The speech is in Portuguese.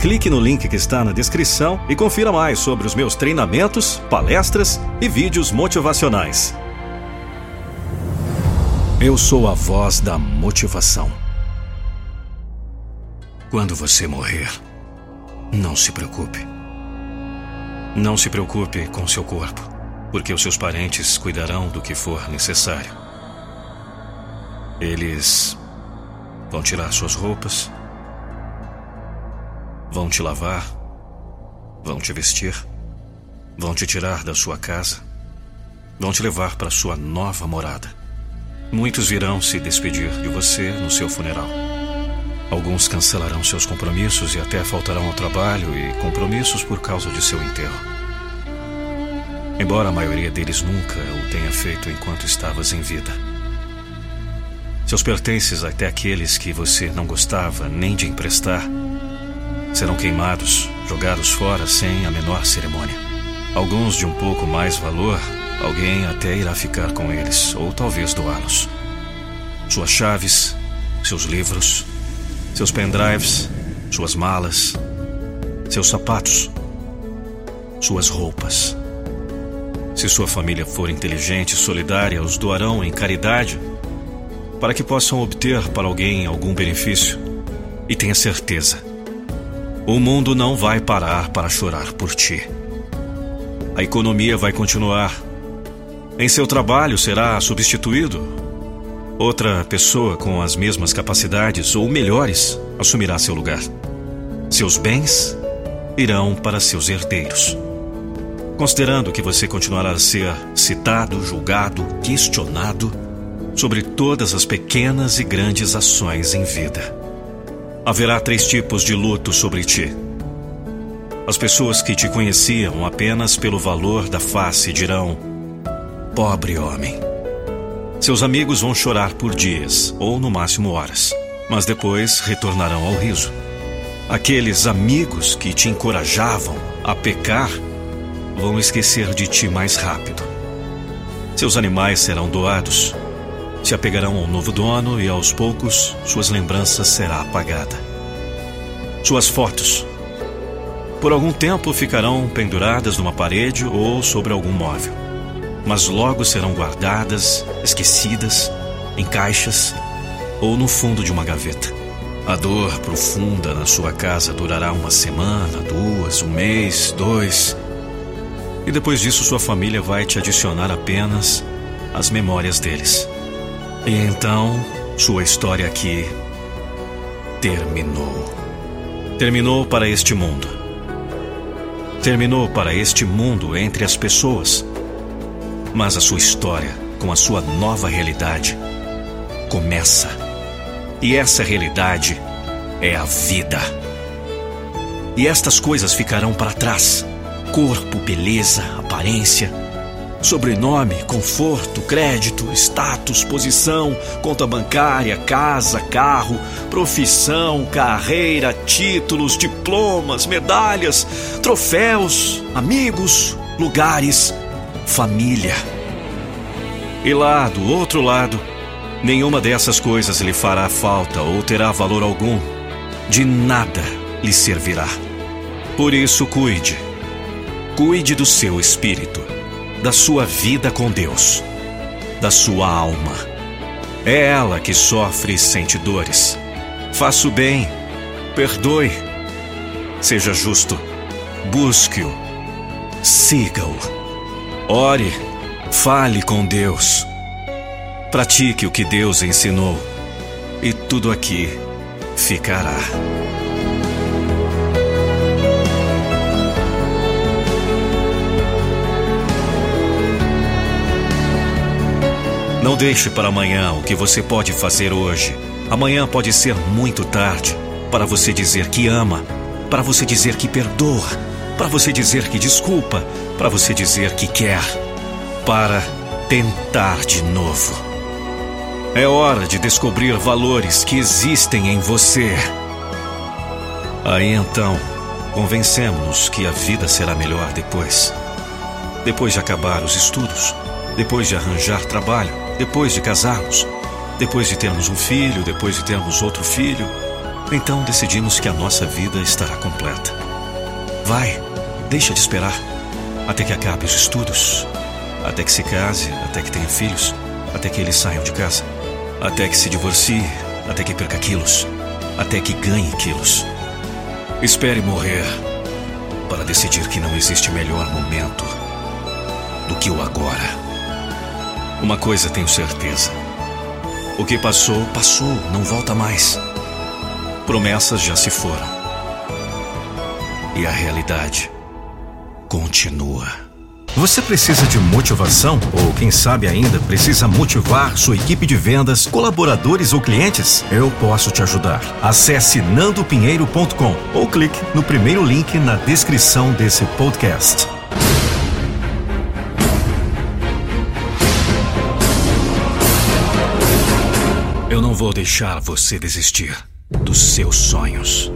Clique no link que está na descrição e confira mais sobre os meus treinamentos, palestras e vídeos motivacionais. Eu sou a voz da motivação. Quando você morrer, não se preocupe. Não se preocupe com seu corpo, porque os seus parentes cuidarão do que for necessário. Eles vão tirar suas roupas, vão te lavar, vão te vestir, vão te tirar da sua casa, vão te levar para sua nova morada. Muitos virão se despedir de você no seu funeral. Alguns cancelarão seus compromissos e até faltarão ao trabalho e compromissos por causa de seu enterro. Embora a maioria deles nunca o tenha feito enquanto estavas em vida. Seus pertences, até aqueles que você não gostava nem de emprestar, serão queimados, jogados fora sem a menor cerimônia. Alguns de um pouco mais valor, alguém até irá ficar com eles, ou talvez doá-los. Suas chaves, seus livros, seus pendrives, suas malas, seus sapatos, suas roupas. Se sua família for inteligente e solidária, os doarão em caridade para que possam obter para alguém algum benefício. E tenha certeza, o mundo não vai parar para chorar por ti. A economia vai continuar. Em seu trabalho será substituído. Outra pessoa com as mesmas capacidades ou melhores assumirá seu lugar. Seus bens irão para seus herdeiros. Considerando que você continuará a ser citado, julgado, questionado sobre todas as pequenas e grandes ações em vida haverá três tipos de luto sobre ti. As pessoas que te conheciam apenas pelo valor da face dirão: Pobre homem. Seus amigos vão chorar por dias, ou no máximo horas, mas depois retornarão ao riso. Aqueles amigos que te encorajavam a pecar vão esquecer de ti mais rápido. Seus animais serão doados se apegarão ao novo dono e aos poucos suas lembranças será apagada. Suas fotos por algum tempo ficarão penduradas numa parede ou sobre algum móvel, mas logo serão guardadas, esquecidas, em caixas ou no fundo de uma gaveta. A dor profunda na sua casa durará uma semana, duas, um mês, dois. E depois disso, sua família vai te adicionar apenas as memórias deles. E então, sua história aqui terminou. Terminou para este mundo. Terminou para este mundo entre as pessoas. Mas a sua história, com a sua nova realidade, começa. E essa realidade é a vida. E estas coisas ficarão para trás: corpo, beleza, aparência Sobrenome, conforto, crédito, status, posição, conta bancária, casa, carro, profissão, carreira, títulos, diplomas, medalhas, troféus, amigos, lugares, família. E lá do outro lado, nenhuma dessas coisas lhe fará falta ou terá valor algum. De nada lhe servirá. Por isso, cuide. Cuide do seu espírito da sua vida com Deus, da sua alma. É ela que sofre e sente dores. Faça o bem, perdoe, seja justo, busque-o, siga-o, ore, fale com Deus, pratique o que Deus ensinou, e tudo aqui ficará. Deixe para amanhã o que você pode fazer hoje. Amanhã pode ser muito tarde para você dizer que ama, para você dizer que perdoa, para você dizer que desculpa, para você dizer que quer. para tentar de novo. É hora de descobrir valores que existem em você. Aí então, convencemos-nos que a vida será melhor depois. Depois de acabar os estudos, depois de arranjar trabalho, depois de casarmos, depois de termos um filho, depois de termos outro filho, então decidimos que a nossa vida estará completa. Vai, deixa de esperar até que acabe os estudos, até que se case, até que tenha filhos, até que eles saiam de casa, até que se divorcie, até que perca quilos, até que ganhe quilos. Espere morrer para decidir que não existe melhor momento do que o agora. Uma coisa tenho certeza: o que passou, passou, não volta mais. Promessas já se foram. E a realidade continua. Você precisa de motivação? Ou quem sabe ainda precisa motivar sua equipe de vendas, colaboradores ou clientes? Eu posso te ajudar. Acesse nandopinheiro.com ou clique no primeiro link na descrição desse podcast. Eu não vou deixar você desistir dos seus sonhos.